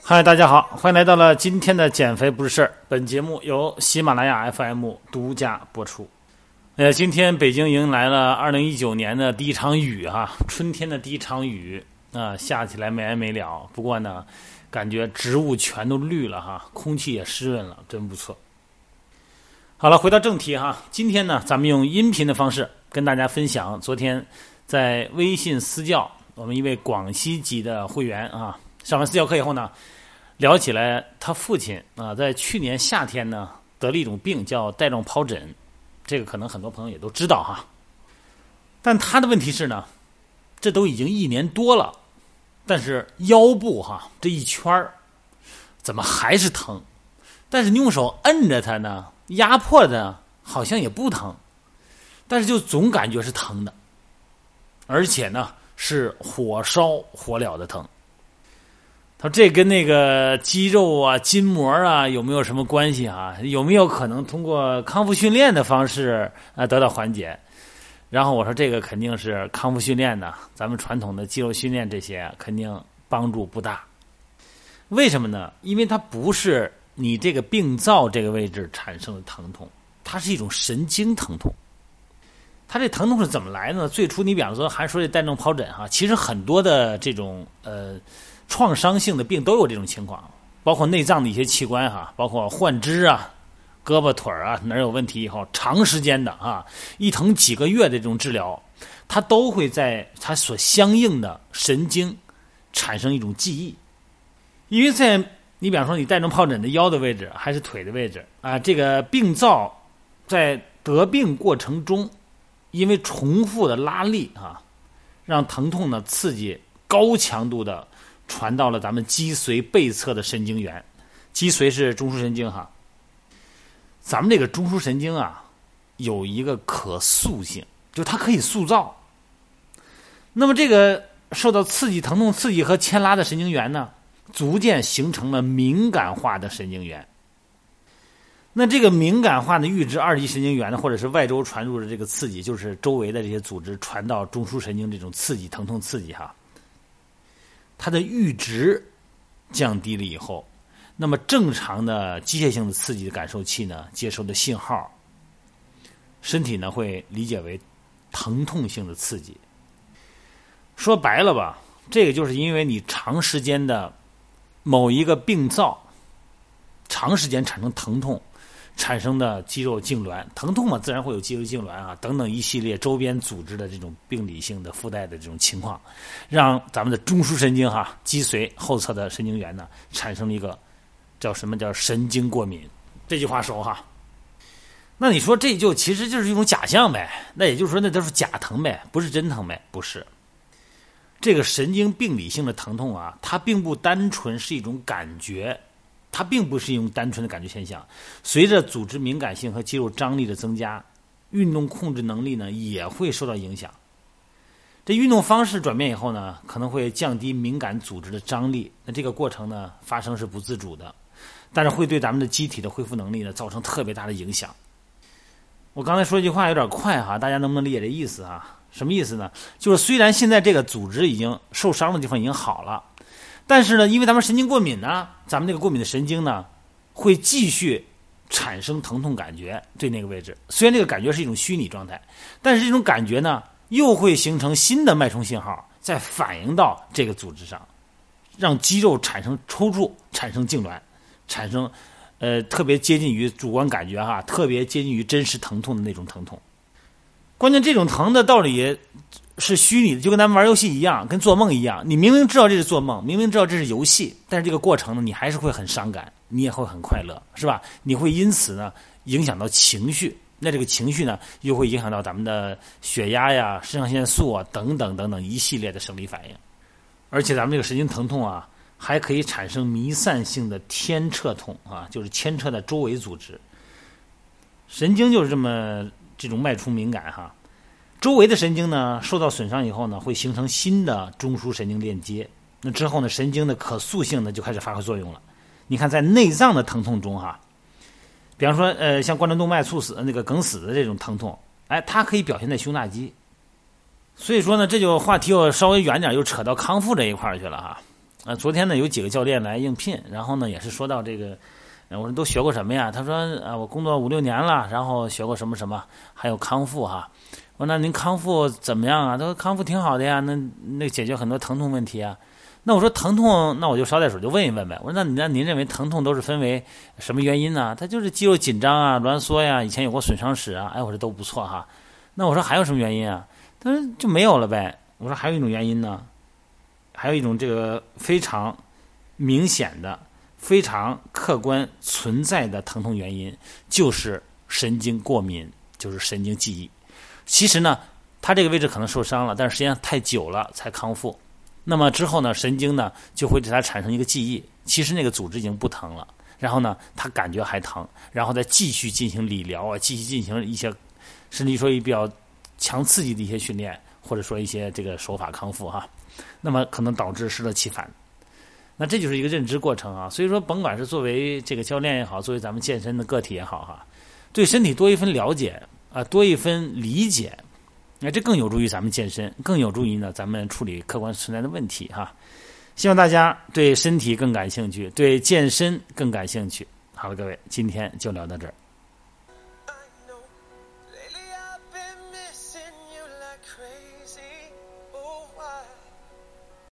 嗨，大家好，欢迎来到了今天的减肥不是事儿。本节目由喜马拉雅 FM 独家播出。呃，今天北京迎来了二零一九年的第一场雨哈、春天的第一场雨啊、下起来没完没了。不过呢，感觉植物全都绿了哈，空气也湿润了，真不错。好了，回到正题哈，今天呢，咱们用音频的方式跟大家分享昨天在微信私教我们一位广西籍的会员啊，上完私教课以后呢，聊起来他父亲啊，在去年夏天呢得了一种病叫带状疱疹，这个可能很多朋友也都知道哈。但他的问题是呢，这都已经一年多了，但是腰部哈这一圈儿怎么还是疼？但是你用手摁着它呢，压迫的好像也不疼，但是就总感觉是疼的，而且呢是火烧火燎的疼。他说这跟那个肌肉啊、筋膜啊有没有什么关系啊？有没有可能通过康复训练的方式啊得到缓解？然后我说这个肯定是康复训练呢，咱们传统的肌肉训练这些肯定帮助不大。为什么呢？因为它不是你这个病灶这个位置产生的疼痛，它是一种神经疼痛。它这疼痛是怎么来的呢？最初你比方说还说这带状疱疹哈，其实很多的这种呃创伤性的病都有这种情况，包括内脏的一些器官哈，包括患肢啊、胳膊腿啊哪儿有问题以后，长时间的啊一疼几个月的这种治疗，它都会在它所相应的神经产生一种记忆，因为在你比方说你带状疱疹的腰的位置还是腿的位置啊，这个病灶在得病过程中，因为重复的拉力啊，让疼痛呢刺激高强度的传到了咱们脊髓背侧的神经元，脊髓是中枢神经哈。咱们这个中枢神经啊，有一个可塑性，就它可以塑造。那么这个受到刺激、疼痛刺激和牵拉的神经元呢，逐渐形成了敏感化的神经元。那这个敏感化的阈值二级神经元呢，或者是外周传入的这个刺激，就是周围的这些组织传到中枢神经这种刺激、疼痛刺激哈，它的阈值降低了以后，那么正常的机械性的刺激的感受器呢，接收的信号，身体呢会理解为疼痛性的刺激。说白了吧，这个就是因为你长时间的某一个病灶，长时间产生疼痛。产生的肌肉痉挛，疼痛嘛，自然会有肌肉痉挛啊，等等一系列周边组织的这种病理性的附带的这种情况，让咱们的中枢神经哈、脊髓后侧的神经元呢，产生了一个叫什么叫神经过敏。这句话熟哈？那你说这就其实就是一种假象呗？那也就是说那都是假疼呗，不是真疼呗？不是。这个神经病理性的疼痛啊，它并不单纯是一种感觉。它并不是一种单纯的感觉现象，随着组织敏感性和肌肉张力的增加，运动控制能力呢也会受到影响。这运动方式转变以后呢，可能会降低敏感组织的张力，那这个过程呢发生是不自主的，但是会对咱们的机体的恢复能力呢造成特别大的影响。我刚才说一句话有点快哈，大家能不能理解这意思啊？什么意思呢？就是虽然现在这个组织已经受伤的地方已经好了。但是呢，因为咱们神经过敏呢，咱们这个过敏的神经呢，会继续产生疼痛感觉，对那个位置。虽然这个感觉是一种虚拟状态，但是这种感觉呢，又会形成新的脉冲信号，再反映到这个组织上，让肌肉产生抽搐、产生痉挛、产生呃特别接近于主观感觉哈，特别接近于真实疼痛的那种疼痛。关键这种疼的道理。是虚拟的，就跟咱们玩游戏一样，跟做梦一样。你明明知道这是做梦，明明知道这是游戏，但是这个过程呢，你还是会很伤感，你也会很快乐，是吧？你会因此呢影响到情绪，那这个情绪呢又会影响到咱们的血压呀、肾上腺素啊等等等等一系列的生理反应。而且咱们这个神经疼痛啊，还可以产生弥散性的牵扯痛啊，就是牵扯的周围组织。神经就是这么这种脉冲敏感哈。周围的神经呢受到损伤以后呢，会形成新的中枢神经链接。那之后呢，神经的可塑性呢就开始发挥作用了。你看，在内脏的疼痛中哈，比方说呃，像冠状动脉猝死、那个梗死的这种疼痛，哎，它可以表现在胸大肌，所以说呢，这就话题又稍微远点，又扯到康复这一块儿去了哈。啊，昨天呢有几个教练来应聘，然后呢也是说到这个，我说都学过什么呀？他说啊，我工作五六年了，然后学过什么什么，还有康复哈。那您康复怎么样啊？他说康复挺好的呀，那那解决很多疼痛问题啊。那我说疼痛，那我就捎带手就问一问呗。我说那那您认为疼痛都是分为什么原因呢？他就是肌肉紧张啊、挛缩呀，以前有过损伤史啊。哎，我说都不错哈。那我说还有什么原因啊？他说就没有了呗。我说还有一种原因呢，还有一种这个非常明显的、非常客观存在的疼痛原因，就是神经过敏，就是神经记忆。其实呢，他这个位置可能受伤了，但是时间太久了才康复。那么之后呢，神经呢就会对它产生一个记忆，其实那个组织已经不疼了。然后呢，他感觉还疼，然后再继续进行理疗啊，继续进行一些，甚至说一比较强刺激的一些训练，或者说一些这个手法康复哈。那么可能导致适得其反。那这就是一个认知过程啊。所以说，甭管是作为这个教练也好，作为咱们健身的个体也好哈，对身体多一份了解啊，多一分理解。那这更有助于咱们健身，更有助于呢咱们处理客观存在的问题哈。希望大家对身体更感兴趣，对健身更感兴趣。好了，各位，今天就聊到这儿。